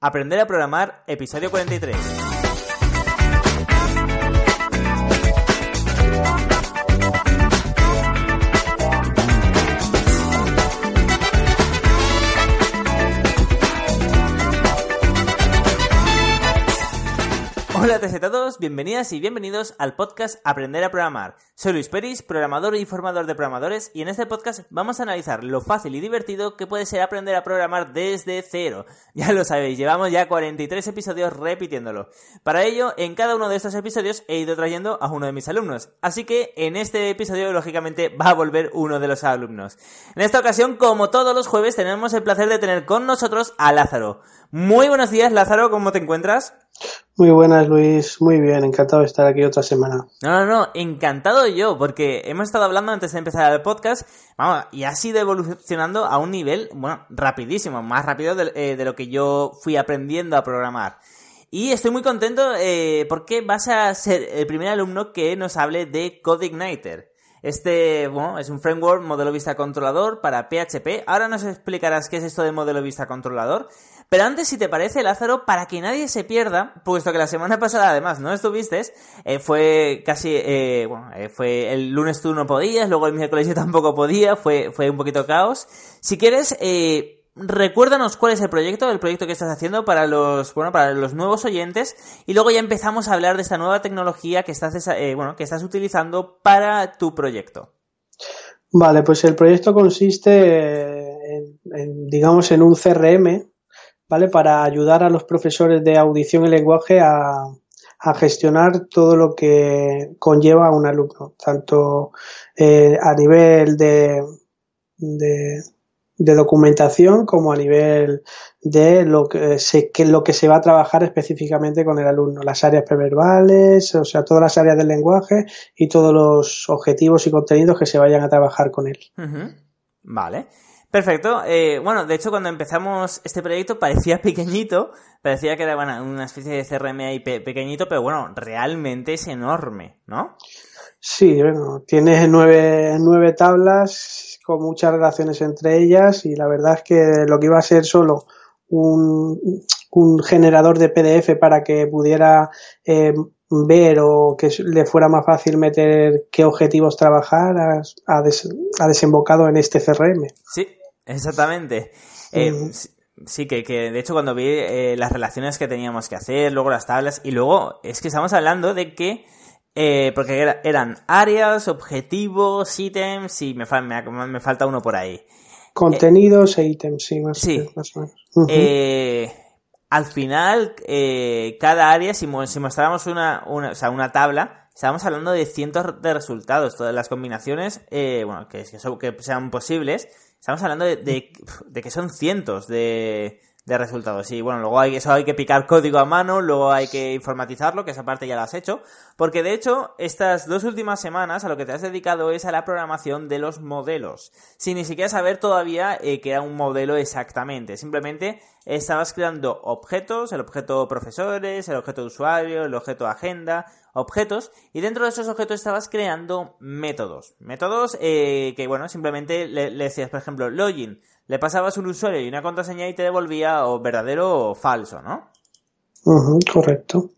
Aprender a programar, episodio 43. Hola a todos, bienvenidas y bienvenidos al podcast Aprender a Programar. Soy Luis Peris, programador y formador de programadores, y en este podcast vamos a analizar lo fácil y divertido que puede ser aprender a programar desde cero. Ya lo sabéis, llevamos ya 43 episodios repitiéndolo. Para ello, en cada uno de estos episodios he ido trayendo a uno de mis alumnos, así que en este episodio, lógicamente, va a volver uno de los alumnos. En esta ocasión, como todos los jueves, tenemos el placer de tener con nosotros a Lázaro. Muy buenos días, Lázaro, ¿cómo te encuentras? Muy buenas, Luis. Muy bien, encantado de estar aquí otra semana. No, no, no, encantado yo, porque hemos estado hablando antes de empezar el podcast, vamos, y ha sido evolucionando a un nivel, bueno, rapidísimo, más rápido de, eh, de lo que yo fui aprendiendo a programar. Y estoy muy contento eh, porque vas a ser el primer alumno que nos hable de CodeIgniter. Este, bueno, es un framework modelo vista controlador para PHP. Ahora nos explicarás qué es esto de modelo vista controlador. Pero antes, si te parece, Lázaro, para que nadie se pierda, puesto que la semana pasada además no estuviste, eh, fue casi, eh, bueno, eh, fue el lunes tú no podías, luego el miércoles yo tampoco podía, fue, fue un poquito caos. Si quieres, eh, recuérdanos cuál es el proyecto, el proyecto que estás haciendo para los, bueno, para los nuevos oyentes, y luego ya empezamos a hablar de esta nueva tecnología que estás, bueno, que estás utilizando para tu proyecto. Vale, pues el proyecto consiste en, en digamos, en un CRM, ¿vale? Para ayudar a los profesores de audición y lenguaje a, a gestionar todo lo que conlleva a un alumno, tanto eh, a nivel de, de, documentación como a nivel de lo que, se, que lo que se va a trabajar específicamente con el alumno, las áreas preverbales, o sea, todas las áreas del lenguaje y todos los objetivos y contenidos que se vayan a trabajar con él. Vale. Perfecto. Eh, bueno, de hecho, cuando empezamos este proyecto parecía pequeñito, parecía que era bueno, una especie de CRM ahí pe pequeñito, pero bueno, realmente es enorme, ¿no? Sí, bueno, tiene nueve, nueve tablas con muchas relaciones entre ellas y la verdad es que lo que iba a ser solo un, un generador de PDF para que pudiera eh, ver o que le fuera más fácil meter qué objetivos trabajar ha, des, ha desembocado en este CRM. Sí, exactamente. Eh. Sí, que, que, de hecho cuando vi eh, las relaciones que teníamos que hacer, luego las tablas, y luego es que estamos hablando de que, eh, porque era, eran áreas, objetivos, ítems, y me, me, me, falta uno por ahí. Contenidos e ítems, sí, más, sí. más o menos. Uh -huh. al final, eh, cada área, si, si mostráramos una, una, o sea, una tabla, estábamos hablando de cientos de resultados. Todas las combinaciones, eh, bueno, que, que, sean posibles, estamos hablando de, de, de que son cientos de, de, resultados. Y bueno, luego hay, eso hay que picar código a mano, luego hay que informatizarlo, que esa parte ya la has hecho. Porque de hecho, estas dos últimas semanas a lo que te has dedicado es a la programación de los modelos. Sin ni siquiera saber todavía eh, que era un modelo exactamente. Simplemente estabas creando objetos, el objeto profesores, el objeto usuario, el objeto agenda, objetos, y dentro de esos objetos estabas creando métodos. Métodos eh, que, bueno, simplemente le, le, decías, por ejemplo, login, le pasabas un usuario y una contraseña y te devolvía o verdadero o falso, ¿no? Uh -huh, correcto.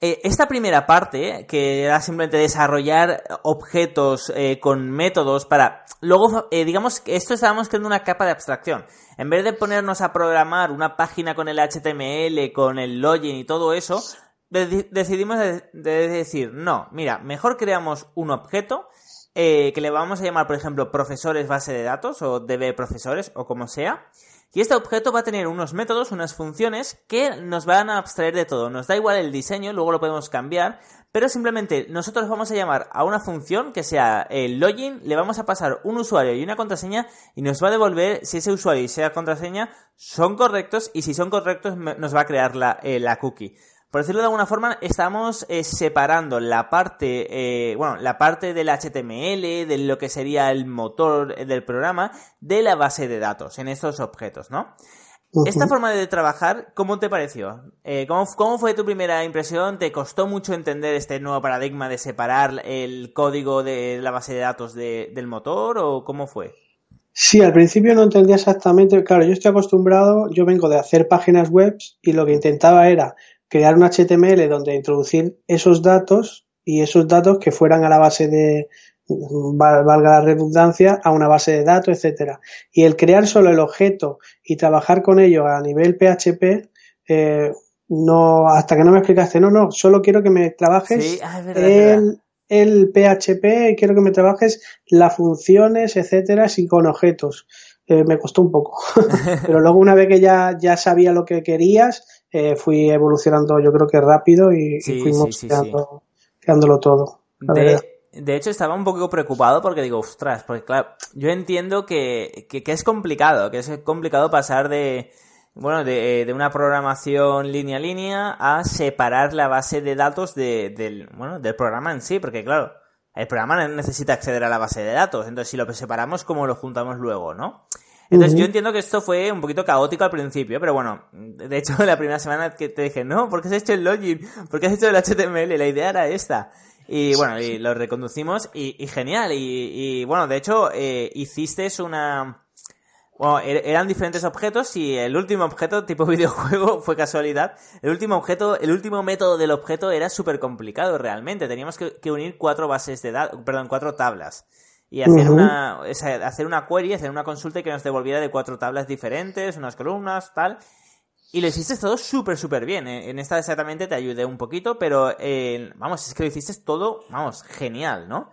Eh, esta primera parte, que era simplemente desarrollar objetos eh, con métodos para... Luego, eh, digamos que esto estábamos creando una capa de abstracción. En vez de ponernos a programar una página con el HTML, con el login y todo eso, decidimos de, de decir, no, mira, mejor creamos un objeto eh, que le vamos a llamar, por ejemplo, profesores base de datos o DB profesores o como sea, Y este objeto va a tener unos métodos, unas funciones que nos van a abstraer de todo. Nos da igual el diseño, luego lo podemos cambiar, pero simplemente nosotros vamos a llamar a una función que sea el login, le vamos a pasar un usuario y una contraseña y nos va a devolver si ese usuario y esa contraseña son correctos y si son correctos nos va a crear la, eh, la cookie. Por decirlo de alguna forma, estamos eh, separando la parte, eh, bueno, la parte del HTML, de lo que sería el motor del programa, de la base de datos en estos objetos, ¿no? Esta forma de trabajar, ¿cómo te pareció? Eh, ¿cómo, fue tu primera impresión? ¿Te costó mucho entender este nuevo paradigma de separar el código de la base de datos del motor o cómo fue? Sí, al principio no entendía exactamente. Claro, yo estoy acostumbrado, yo vengo de hacer páginas web y lo que intentaba era crear un HTML donde introducir esos datos y esos datos que fueran a la base de, valga la redundancia, a una base de datos, etcétera. Y el crear solo el objeto y trabajar con ello a nivel PHP, eh, no, hasta que no me explicaste, no, no, solo quiero que me trabajes ah, el, el, PHP, quiero que me trabajes las funciones, etcétera, sin con objetos. Eh, me costó un poco. Pero luego una vez que ya, ya sabía lo que querías, eh, fui evolucionando yo creo que rápido y, fuimos creándolo todo. De, hecho, estaba un poco preocupado porque digo, ostras, porque claro, yo entiendo que, que, es complicado, que es complicado pasar de, bueno, de, de, una programación línea a línea a separar la base de datos de, del, bueno, del programa en sí, porque claro, el programa necesita acceder a la base de datos, entonces si lo separamos, ¿cómo lo juntamos luego, no? Entonces yo entiendo que esto fue un poquito caótico al principio, pero bueno, de hecho la primera semana que te dije, no, ¿por qué has hecho el login? ¿Por qué has hecho el HTML? La idea era esta. Y bueno, y lo reconducimos y, genial. Y, bueno, de hecho, eh, hiciste una... Bueno, er, eran diferentes objetos y el último objeto, tipo videojuego, fue casualidad. El último objeto, el último método del objeto era súper complicado realmente. Teníamos que, que, unir cuatro bases de datos, perdón, cuatro tablas y hacer, una, hacer una query, hacer una consulta que nos devolviera de cuatro tablas diferentes, unas columnas, tal. Y lo hiciste todo súper, súper bien. ¿eh? En esta exactamente te ayudé un poquito, pero eh, vamos, es que lo hiciste todo, vamos, genial, ¿no?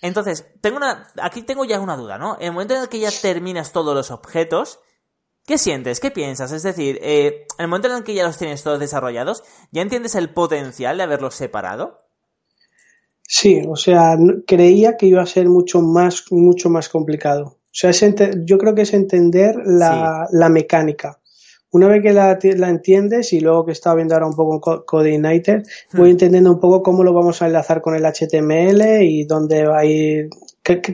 Entonces, tengo una, aquí tengo ya una duda, ¿no? En el momento en el que ya terminas todos los objetos, ¿qué sientes? ¿Qué piensas? Es decir, eh, en el momento en el que ya los tienes todos desarrollados, ¿ya entiendes el potencial de haberlos separado? Sí, o sea, creía que iba a ser mucho más, mucho más complicado. O sea, yo creo que es entender la, la mecánica. Una vez que la, la, entiendes y luego que estaba viendo ahora un poco en Coordinator, voy hmm. entendiendo un poco cómo lo vamos a enlazar con el HTML y dónde va a ir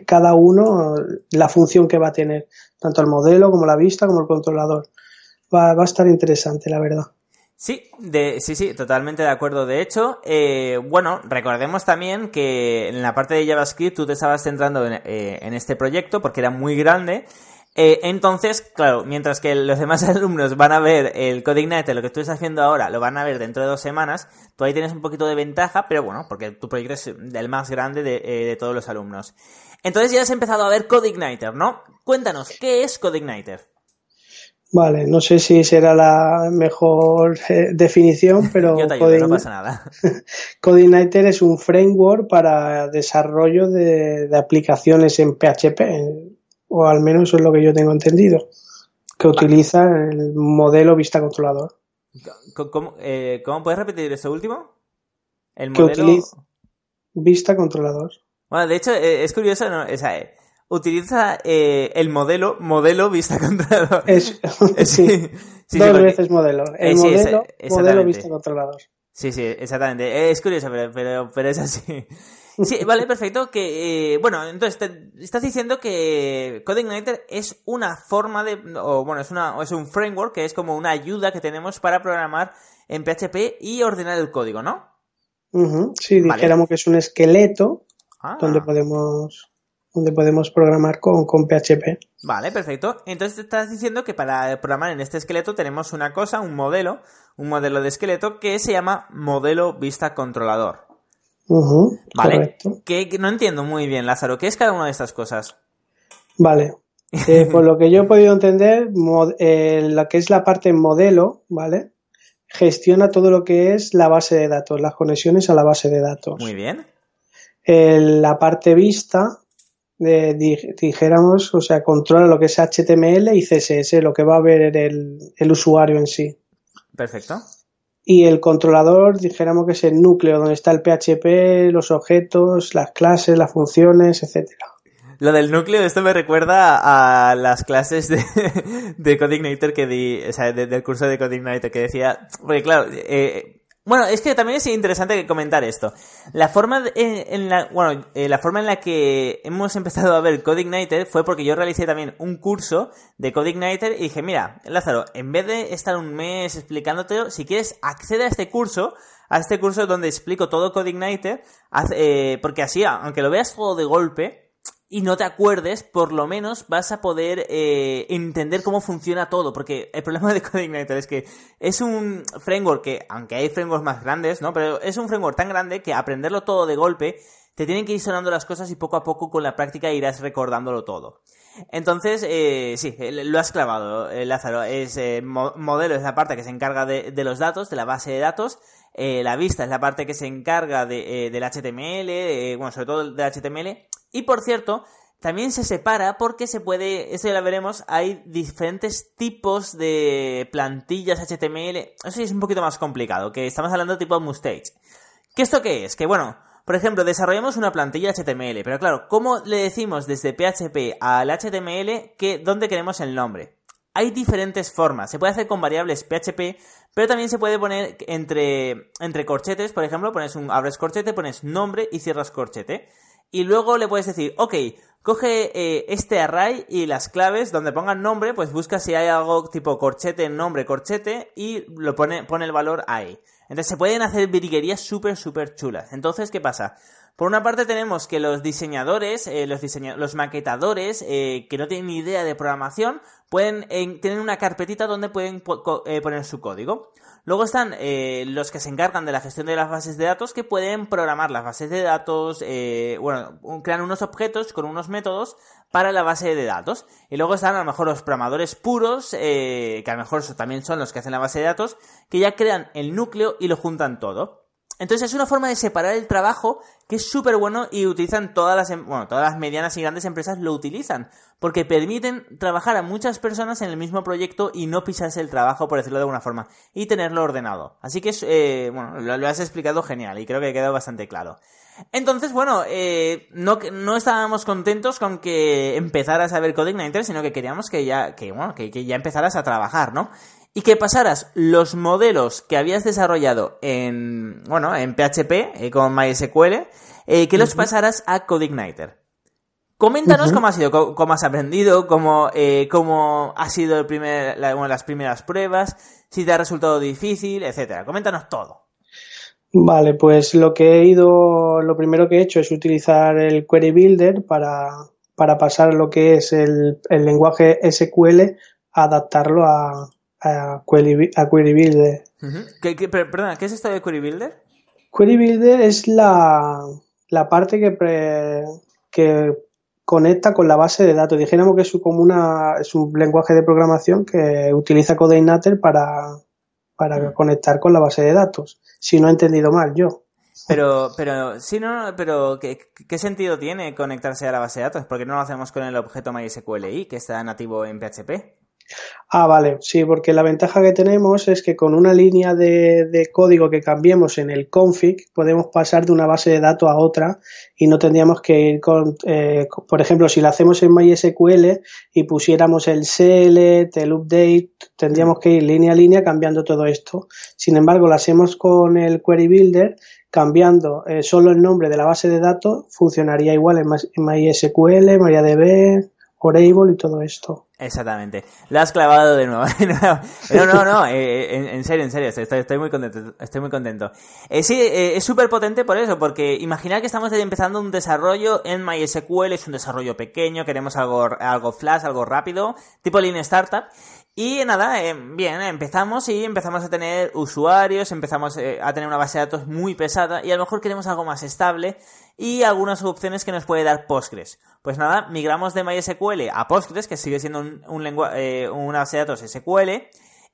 cada uno, la función que va a tener, tanto el modelo como la vista como el controlador. Va, va a estar interesante, la verdad. Sí, de, sí, sí, totalmente de acuerdo. De hecho, eh, bueno, recordemos también que en la parte de JavaScript tú te estabas centrando en, eh, este proyecto porque era muy grande. Eh, entonces, claro, mientras que los demás alumnos van a ver el CodeIgnite, lo que tú estás haciendo ahora, lo van a ver dentro de dos semanas, tú ahí tienes un poquito de ventaja, pero bueno, porque tu proyecto es el más grande de, de todos los alumnos. Entonces ya has empezado a ver CodeIgniter, ¿no? Cuéntanos, ¿qué es CodeIgniter? Vale, no sé si será la mejor eh, definición, pero no pasa nada. Codeigniter es un framework para desarrollo de, aplicaciones en PHP, o al menos eso es lo que yo tengo entendido, que utiliza el modelo vista controlador. ¿Cómo, eh, puedes repetir eso último? El modelo... Que utiliza vista controlador. Bueno, de hecho, eh, es curioso, ¿no? O sea, utiliza eh, el modelo, modelo vista controlador. Es, sí, dos veces modelo. El eh, modelo, modelo vista controlador. Sí, sí, exactamente. Es curioso, pero, pero, es así. Sí, vale, perfecto. Que, eh, bueno, entonces te, estás diciendo que CodeIgniter es una forma de, o bueno, es, una, es un framework que es como una ayuda que tenemos para programar en PHP y ordenar el código, ¿no? Sí, dijéramos que es un esqueleto ah. donde podemos donde podemos programar con, con, PHP. Vale, perfecto. Entonces te estás diciendo que para programar en este esqueleto tenemos una cosa, un modelo, un modelo de esqueleto que se llama modelo vista controlador. vale. Que, no entiendo muy bien, Lázaro. ¿Qué es cada una de estas cosas? Vale. Eh, por lo que yo he podido entender, eh, lo que es la parte modelo, ¿vale? Gestiona todo lo que es la base de datos, las conexiones a la base de datos. Muy bien. la parte vista dijéramos, o sea, controla lo que es HTML y CSS, lo que va a ver el, el usuario en sí. Perfecto. Y el controlador, dijéramos que es el núcleo donde está el PHP, los objetos, las clases, las funciones, etcétera. Lo del núcleo, esto me recuerda a las clases de, de Codeigniter que di, o sea, de- del curso de Codeigniter que decía, porque claro, eh, bueno, es que también es interesante comentar esto. La forma en, la, bueno, eh, la forma en la que hemos empezado a ver Codeigniter fue porque yo realicé también un curso de Codeigniter y dije, mira, Lázaro, en vez de estar un mes explicándote, si quieres accede a este curso, a este curso donde explico todo Codeigniter, eh, porque así, aunque lo veas todo de golpe, y no te acuerdes, por lo menos vas a poder eh, entender cómo funciona todo. Porque el problema de Codeigniter es que es un framework que, aunque hay frameworks más grandes, ¿no? Pero es un framework tan grande que aprenderlo todo de golpe, te tienen que ir sonando las cosas y poco a poco con la práctica irás recordándolo todo. Entonces, eh, sí, eh, lo has clavado, Lázaro. Es mo- modelo es la parte que se encarga de, los datos, de la base de datos. La vista es la parte que se encarga de, del HTML, bueno, sobre todo del HTML. Y por cierto, también se separa porque se puede, eso ya lo veremos, hay diferentes tipos de plantillas HTML. Eso sí es un poquito más complicado, que estamos hablando tipo Mustache. ¿Qué esto qué es? Que bueno, por ejemplo, desarrollamos una plantilla HTML, pero claro, ¿cómo le decimos desde PHP al HTML que dónde queremos el nombre? Hay diferentes formas. Se puede hacer con variables PHP, pero también se puede poner entre, entre corchetes, por ejemplo, pones un abres corchete, pones nombre y cierras corchete. Y luego le puedes decir, ok, coge eh, este array y las claves donde pongan nombre, pues busca si hay algo tipo corchete, nombre, corchete y lo pone, pone el valor ahí. Entonces se pueden hacer virguerías súper, súper chulas. Entonces, ¿qué pasa? Por una parte tenemos que los diseñadores, eh, los, diseña- los maquetadores, eh, que no tienen ni idea de programación, pueden eh, tener una carpetita donde pueden eh, poner su código. Luego están eh, los que se encargan de la gestión de las bases de datos, que pueden programar las bases de datos, eh, bueno, crean unos objetos con unos métodos para la base de datos. Y luego están a lo mejor los programadores puros, eh, que a lo mejor también son los que hacen la base de datos, que ya crean el núcleo y lo juntan todo. Entonces es una forma de separar el trabajo que es súper bueno y utilizan todas las, em- bueno, todas las medianas y grandes empresas lo utilizan porque permiten trabajar a muchas personas en el mismo proyecto y no pisarse el trabajo, por decirlo de alguna forma, y tenerlo ordenado. Así que, eh, bueno, lo, has explicado genial y creo que ha quedado bastante claro. Entonces, bueno, eh, no, no estábamos contentos con que empezaras a ver Codeigniter, sino que queríamos que ya, que, bueno, que ya empezaras a trabajar, ¿no? Y que pasaras los modelos que habías desarrollado en, bueno, en PHP, eh, con MySQL, eh, que los pasaras a Codeigniter. Coméntanos cómo ha sido, cómo, cómo has aprendido, cómo, eh, cómo ha sido el primer, la- bueno, las primeras pruebas, si te ha resultado difícil, etcétera. Coméntanos todo. Vale, pues lo que he ido, lo primero que he hecho es utilizar el Query Builder para, para pasar lo que es el, el lenguaje SQL, adaptarlo a, a, Query, a Query Builder. ¿Qué- qué- per- perdona, ¿qué es esto de Query Builder? Query Builder es la, la parte que, pre- que conecta con la base de datos. Dijéramos que es como una, es un lenguaje de programación que utiliza Codeinator para, para conectar con la base de datos. Si no he entendido mal yo. Pero, pero, sí, no, no, pero ¿qué, ¿qué sentido tiene conectarse a la base de datos? Porque no lo hacemos con el objeto MySQLi, que está nativo en PHP. Ah, vale, sí, porque la ventaja que tenemos es que con una línea de, código que cambiemos en el config podemos pasar de una base de datos a otra y no tendríamos que ir con, eh, por ejemplo, si lo hacemos en MySQL y pusiéramos el select, el update, tendríamos que ir línea a línea cambiando todo esto. Sin embargo, lo hacemos con el Query Builder cambiando eh, solo el nombre de la base de datos, funcionaría igual en, en MySQL, MariaDB, Oracle y todo esto. Exactamente. Lo has clavado de nuevo. no, no, no. eh, en, en serio, en serio. Estoy, muy contento. Estoy muy contento. Eh, sí, eh, es súper potente por eso, porque imaginar que estamos empezando un desarrollo en MySQL, es un desarrollo pequeño, queremos algo, algo flash, algo rápido, tipo Lean Startup. Y nada, eh, bien, empezamos y empezamos a tener usuarios, empezamos eh, a tener una base de datos muy pesada y a lo mejor queremos algo más estable y algunas opciones que nos puede dar Postgres. Pues nada, migramos de MySQL a Postgres, que sigue siendo un, un lengua- eh, una base de datos SQL,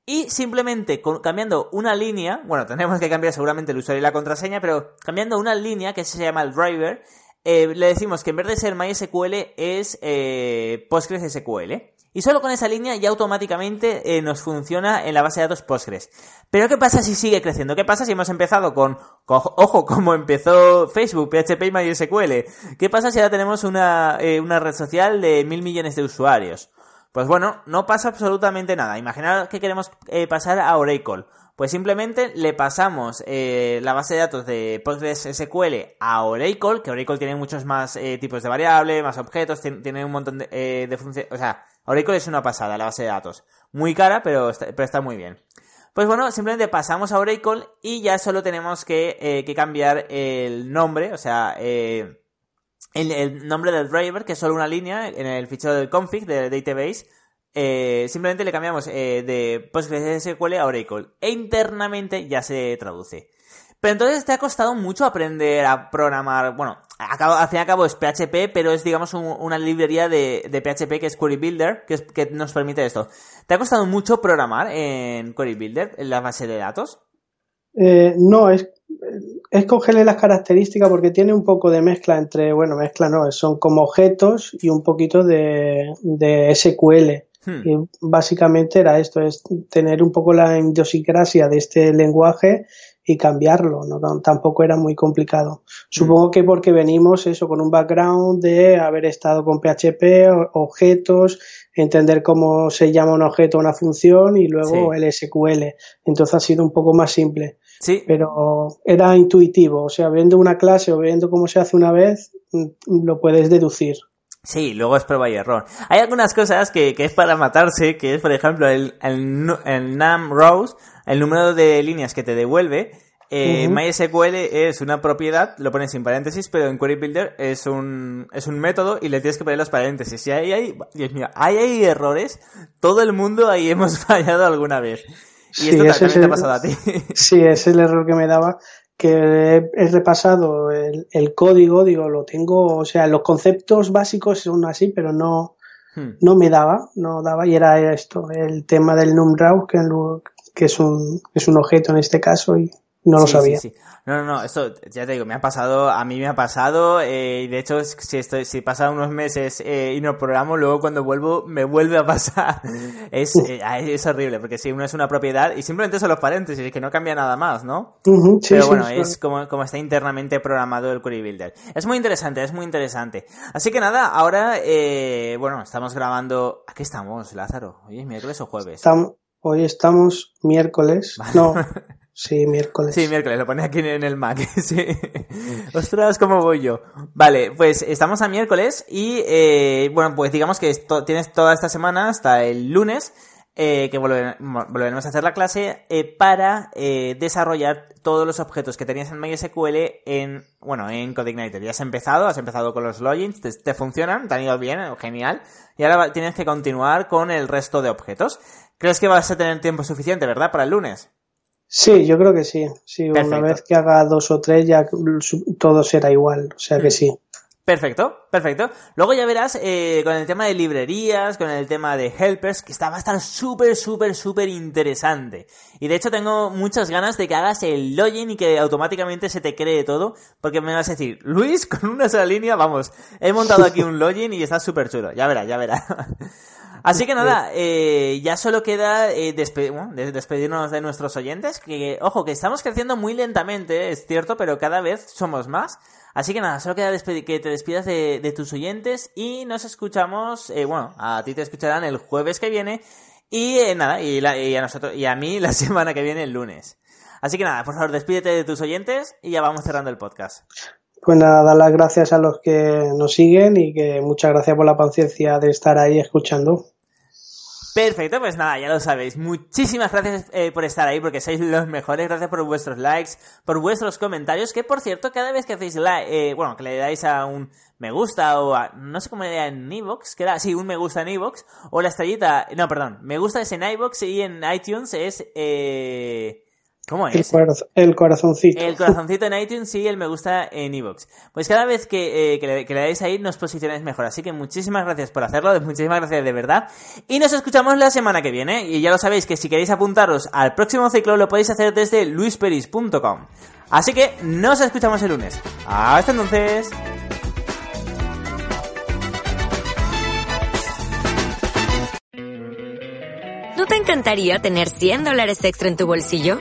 y simplemente cambiando una línea, bueno, tendremos que cambiar seguramente el usuario y la contraseña, pero cambiando una línea que se llama el driver, eh, le decimos que en vez de ser MySQL es eh, PostgreSQL. Y solo con esa línea ya automáticamente eh, nos funciona en la base de datos Postgres. Pero ¿qué pasa si sigue creciendo? ¿Qué pasa si hemos empezado con, ojo, como empezó Facebook, PHP y MySQL? ¿Qué pasa si ahora tenemos una, eh, una red social de mil millones de usuarios? Pues bueno, no pasa absolutamente nada. Imaginad que queremos eh, pasar a Oracle. Pues simplemente le pasamos eh, la base de datos de PostgreSQL a Oracle, que Oracle tiene muchos más eh, tipos de variables, más objetos, tiene, un montón de, eh, funciones. O sea, Oracle es una pasada la base de datos. Muy cara, pero está, pero está muy bien. Pues bueno, simplemente pasamos a Oracle y ya solo tenemos que, cambiar el nombre, o sea, el, el, nombre del driver, que es solo una línea en el fichero del config de database. Eh, simplemente le cambiamos eh, de PostgreSQL a Oracle e internamente ya se traduce. Pero entonces te ha costado mucho aprender a programar. Bueno, al fin y al cabo es PHP, pero es, digamos, un, una librería de, PHP que es Query Builder, que, nos permite esto. ¿Te ha costado mucho programar en Query Builder, en la base de datos? Eh, no, es, es cogerle las características porque tiene un poco de mezcla entre, bueno, mezcla no, son como objetos y un poquito de SQL. Hmm. Y básicamente era esto, es tener un poco la idiosincrasia de este lenguaje y cambiarlo, ¿no? tampoco era muy complicado. Supongo que porque venimos eso con un background de haber estado con PHP, objetos, entender cómo se llama un objeto una función y luego sí. el SQL. Entonces ha sido un poco más simple. Sí. Pero era intuitivo, o sea, viendo una clase o viendo cómo se hace una vez, lo puedes deducir. Sí, luego es prueba y error. Hay algunas cosas que, que es para matarse, que es, por ejemplo, el, el, el num rows, el número de líneas que te devuelve. Eh, uh -huh. MySQL es una propiedad, lo pones sin paréntesis, pero en Query Builder es un, es un método y le tienes que poner los paréntesis. Y ahí hay, Dios mío, ahí hay errores. Todo el mundo ahí hemos fallado alguna vez. Y sí, esto también es te ha pasado a ti. Sí, es el error que me daba que he repasado el, el, código, digo, lo tengo, o sea, los conceptos básicos son así, pero no, hmm. no me daba, no daba, y era esto, el tema del numRaw, que, que es un, es un objeto en este caso, y no lo sabía. Sí, sí. No, no, no, esto ya te digo, me ha pasado, a mí me ha pasado, eh, y de hecho, si estoy, si pasa unos meses eh, y no programo, luego cuando vuelvo, me vuelve a pasar. es, eh, es horrible, porque si uno es una propiedad, y simplemente son los paréntesis, que no cambia nada más, ¿no? Uh -huh, sí, Pero bueno, sí. es como, como está internamente programado el Query Builder. Es muy interesante, es muy interesante. Así que nada, ahora, eh, bueno, estamos grabando, aquí estamos, Lázaro, hoy es miércoles o jueves. Estamos, hoy estamos miércoles, vale. no. Sí, miércoles. Sí, miércoles, lo pone aquí en el Mac. sí. Ostras, ¿cómo voy yo? Vale, pues estamos a miércoles y, eh, bueno, pues digamos que esto, tienes toda esta semana hasta el lunes eh, que volver, volveremos a hacer la clase eh, para eh, desarrollar todos los objetos que tenías en MySQL en, bueno, en CodeIgniter. Ya has empezado, has empezado con los logins, te, te funcionan, te han ido bien, genial. Y ahora tienes que continuar con el resto de objetos. ¿Crees que vas a tener tiempo suficiente, verdad, para el lunes? Sí, yo creo que sí. Sí, Perfecto. una vez que haga dos o tres ya todo será igual, o sea que Hmm. sí. Perfecto, perfecto. Luego ya verás eh, con el tema de librerías, con el tema de helpers, que está, va a estar súper, súper, súper interesante. Y de hecho tengo muchas ganas de que hagas el login y que automáticamente se te cree todo, porque me vas a decir, Luis, con una sola línea, vamos, he montado aquí un login y está súper chulo. Ya verás, ya verás. Así que nada, eh, ya solo queda eh, despe bueno, despedirnos de nuestros oyentes, que ojo, que estamos creciendo muy lentamente, es cierto, pero cada vez somos más. Así que nada, solo queda que te despidas de, de, tus oyentes y nos escuchamos, eh, bueno, a ti te escucharán el jueves que viene y eh, nada, y, la, y, a nosotros y a mí la semana que viene el lunes. Así que nada, por favor, despídete de tus oyentes y ya vamos cerrando el podcast. Pues nada, dar las gracias a los que nos siguen y que muchas gracias por la paciencia de estar ahí escuchando. Perfecto, pues nada, ya lo sabéis. Muchísimas gracias eh, por estar ahí, porque sois los mejores. Gracias por vuestros likes, por vuestros comentarios. Que por cierto, cada vez que hacéis like, eh, bueno, que le dais a un me gusta o a, no sé cómo le da en iVoox, que era, sí, un me gusta en iVoox, o la estrellita, no, perdón, me gusta es en iVoox y en iTunes es, eh, ¿Cómo es? El, corazoncito. El corazoncito en iTunes sí, el me gusta en iVoox. Pues cada vez eh, que, le, que, le, dais ahí nos posicionáis mejor. Así que muchísimas gracias por hacerlo, muchísimas gracias de verdad. Y nos escuchamos la semana que viene. Y ya lo sabéis que si queréis apuntaros al próximo ciclo lo podéis hacer desde luisperis.com. Así que nos escuchamos el lunes. Hasta entonces. ¿No te encantaría tener 100 dólares extra en tu bolsillo?